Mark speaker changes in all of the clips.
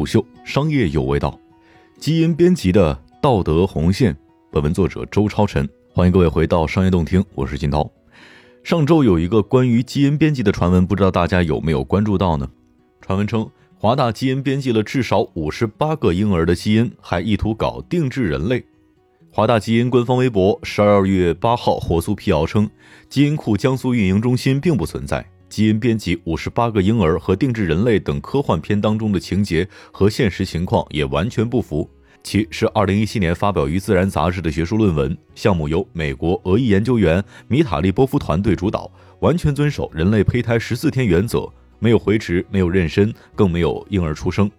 Speaker 1: 虎嗅商业有味道，基因编辑的道德红线。本文作者周超晨，欢迎各位回到商业洞听，我是金涛。上周有一个关于基因编辑的传闻，不知道大家有没有关注到呢？传闻称，华大基因编辑了至少五十八个婴儿的基因，还意图搞定制人类。华大基因官方微博十二月八号火速辟谣称，基因库江苏运营中心并不存在。基因编辑五十八个婴儿和定制人类等科幻片当中的情节和现实情况也完全不符。其是二零一七年发表于《自然》杂志的学术论文，项目由美国俄裔研究员米塔利波夫团队主导，完全遵守人类胚胎十四天原则，没有回殖，没有妊娠，更没有婴儿出生。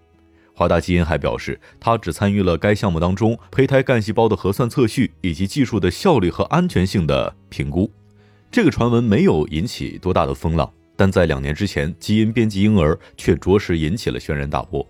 Speaker 1: 华大基因还表示，他只参与了该项目当中胚胎干细胞的核算测序以及技术的效率和安全性的评估。这个传闻没有引起多大的风浪。但在两年之前，基因编辑婴儿却着实引起了轩然大波。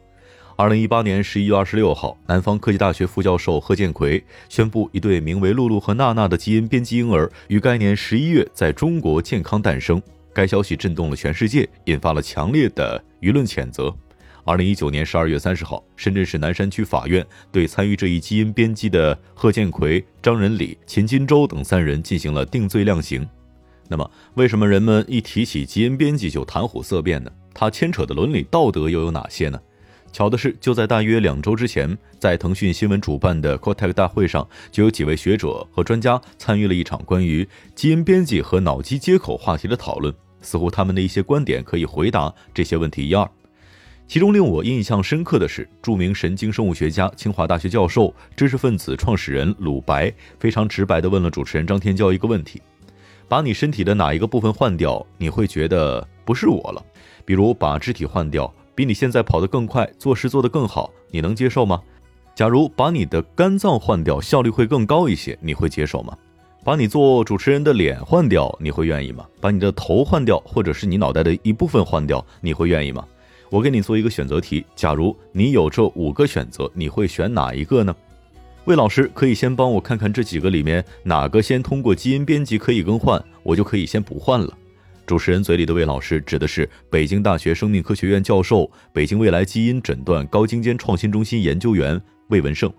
Speaker 1: 二零一八年十一月二十六号，南方科技大学副教授贺建奎宣布，一对名为露露和娜娜的基因编辑婴儿于该年十一月在中国健康诞生。该消息震动了全世界，引发了强烈的舆论谴责。二零一九年十二月三十号，深圳市南山区法院对参与这一基因编辑的贺建奎、张仁礼、秦金洲等三人进行了定罪量刑。那么，为什么人们一提起基因编辑就谈虎色变呢？它牵扯的伦理道德又有哪些呢？巧的是，就在大约两周之前，在腾讯新闻主办的 c o t e c 大会上，就有几位学者和专家参与了一场关于基因编辑和脑机接口话题的讨论。似乎他们的一些观点可以回答这些问题一二。其中令我印象深刻的是，著名神经生物学家、清华大学教授、知识分子创始人鲁白非常直白地问了主持人张天骄一个问题。把你身体的哪一个部分换掉，你会觉得不是我了？比如把肢体换掉，比你现在跑得更快，做事做得更好，你能接受吗？假如把你的肝脏换掉，效率会更高一些，你会接受吗？把你做主持人的脸换掉，你会愿意吗？把你的头换掉，或者是你脑袋的一部分换掉，你会愿意吗？我给你做一个选择题，假如你有这五个选择，你会选哪一个呢？魏老师可以先帮我看看这几个里面哪个先通过基因编辑可以更换，我就可以先不换了。主持人嘴里的魏老师指的是北京大学生命科学院教授、北京未来基因诊断高精尖创新中心研究员魏文胜。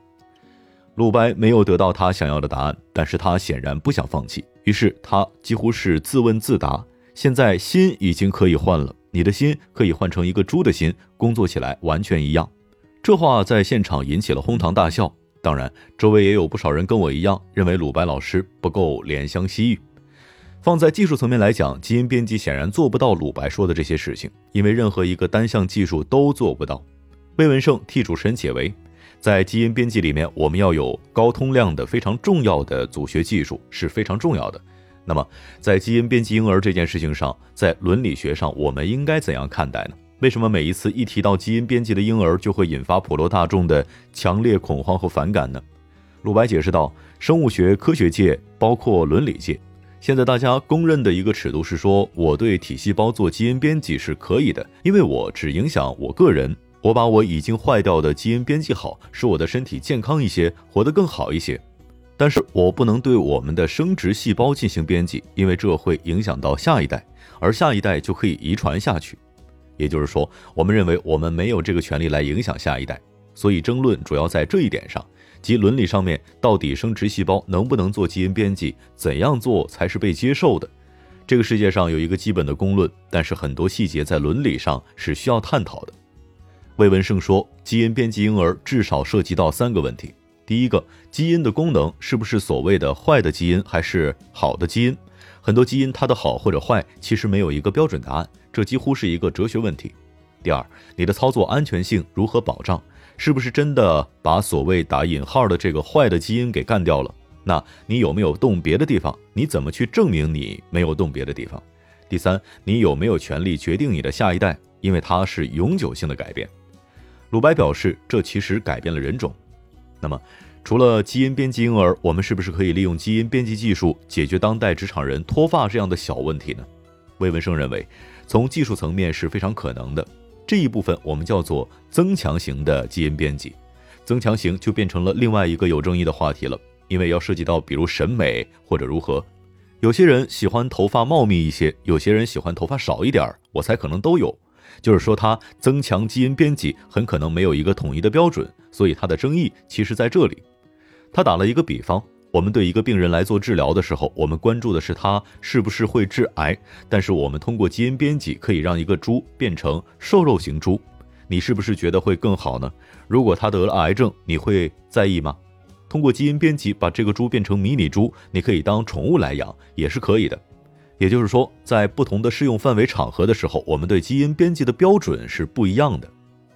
Speaker 1: 鲁白没有得到他想要的答案，但是他显然不想放弃，于是他几乎是自问自答：现在心已经可以换了，你的心可以换成一个猪的心，工作起来完全一样。这话在现场引起了哄堂大笑。当然，周围也有不少人跟我一样，认为鲁白老师不够怜香惜玉。放在技术层面来讲，基因编辑显然做不到鲁白说的这些事情，因为任何一个单项技术都做不到。魏文胜替主持人解围，在基因编辑里面，我们要有高通量的非常重要的组学技术是非常重要的。那么，在基因编辑婴儿这件事情上，在伦理学上，我们应该怎样看待呢？为什么每一次一提到基因编辑的婴儿，就会引发普罗大众的强烈恐慌和反感呢？鲁白解释道：“生物学科学界包括伦理界，现在大家公认的一个尺度是说，我对体细胞做基因编辑是可以的，因为我只影响我个人，我把我已经坏掉的基因编辑好，使我的身体健康一些，活得更好一些。但是我不能对我们的生殖细胞进行编辑，因为这会影响到下一代，而下一代就可以遗传下去。”也就是说，我们认为我们没有这个权利来影响下一代，所以争论主要在这一点上，即伦理上面到底生殖细胞能不能做基因编辑，怎样做才是被接受的。这个世界上有一个基本的公论，但是很多细节在伦理上是需要探讨的。魏文胜说，基因编辑婴儿至少涉及到三个问题：第一个，基因的功能是不是所谓的坏的基因还是好的基因？很多基因它的好或者坏其实没有一个标准答案。这几乎是一个哲学问题。第二，你的操作安全性如何保障？是不是真的把所谓打引号的这个坏的基因给干掉了？那你有没有动别的地方？你怎么去证明你没有动别的地方？第三，你有没有权利决定你的下一代？因为它是永久性的改变。鲁白表示，这其实改变了人种。那么，除了基因编辑婴儿，我们是不是可以利用基因编辑技术解决当代职场人脱发这样的小问题呢？魏文生认为。从技术层面是非常可能的，这一部分我们叫做增强型的基因编辑。增强型就变成了另外一个有争议的话题了，因为要涉及到比如审美或者如何。有些人喜欢头发茂密一些，有些人喜欢头发少一点儿，我猜可能都有。就是说它增强基因编辑很可能没有一个统一的标准，所以它的争议其实在这里。他打了一个比方，我们对一个病人来做治疗的时候，我们关注的是他是不是会致癌，但是我们通过基因编辑可以让一个猪变成瘦肉型猪，你是不是觉得会更好呢？如果他得了癌症，你会在意吗？通过基因编辑把这个猪变成迷你猪，你可以当宠物来养，也是可以的。也就是说，在不同的适用范围场合的时候，我们对基因编辑的标准是不一样的。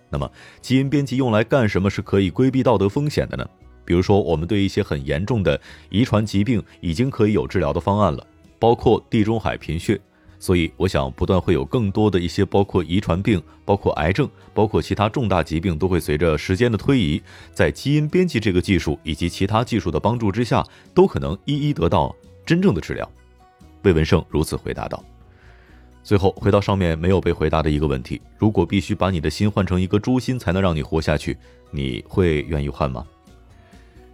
Speaker 1: 那么，基因编辑用来干什么是可以规避道德风险的呢？比如说，我们对一些很严重的遗传疾病已经可以有治疗的方案了，包括地中海贫血。所以，我想不断会有更多的一些包括遗传病、包括癌症、包括其他重大疾病，都会随着时间的推移，在基因编辑这个技术以及其他技术的帮助之下，都可能一一得到真正的治疗。魏文胜如此回答道。最后，回到上面没有被回答的一个问题：如果必须把你的心换成一个猪心才能让你活下去，你会愿意换吗？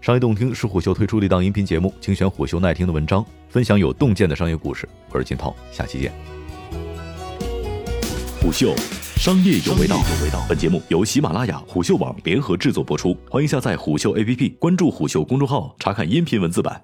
Speaker 1: 商业洞听是虎嗅推出的一档音频节目，精选虎嗅耐听的文章，分享有洞见的商业故事。我是金涛，下期见。
Speaker 2: 虎嗅，商业有味道。本节目由喜马拉雅、虎嗅网联合制作播出，欢迎下载虎嗅 APP，关注虎嗅公众号，查看音频文字版。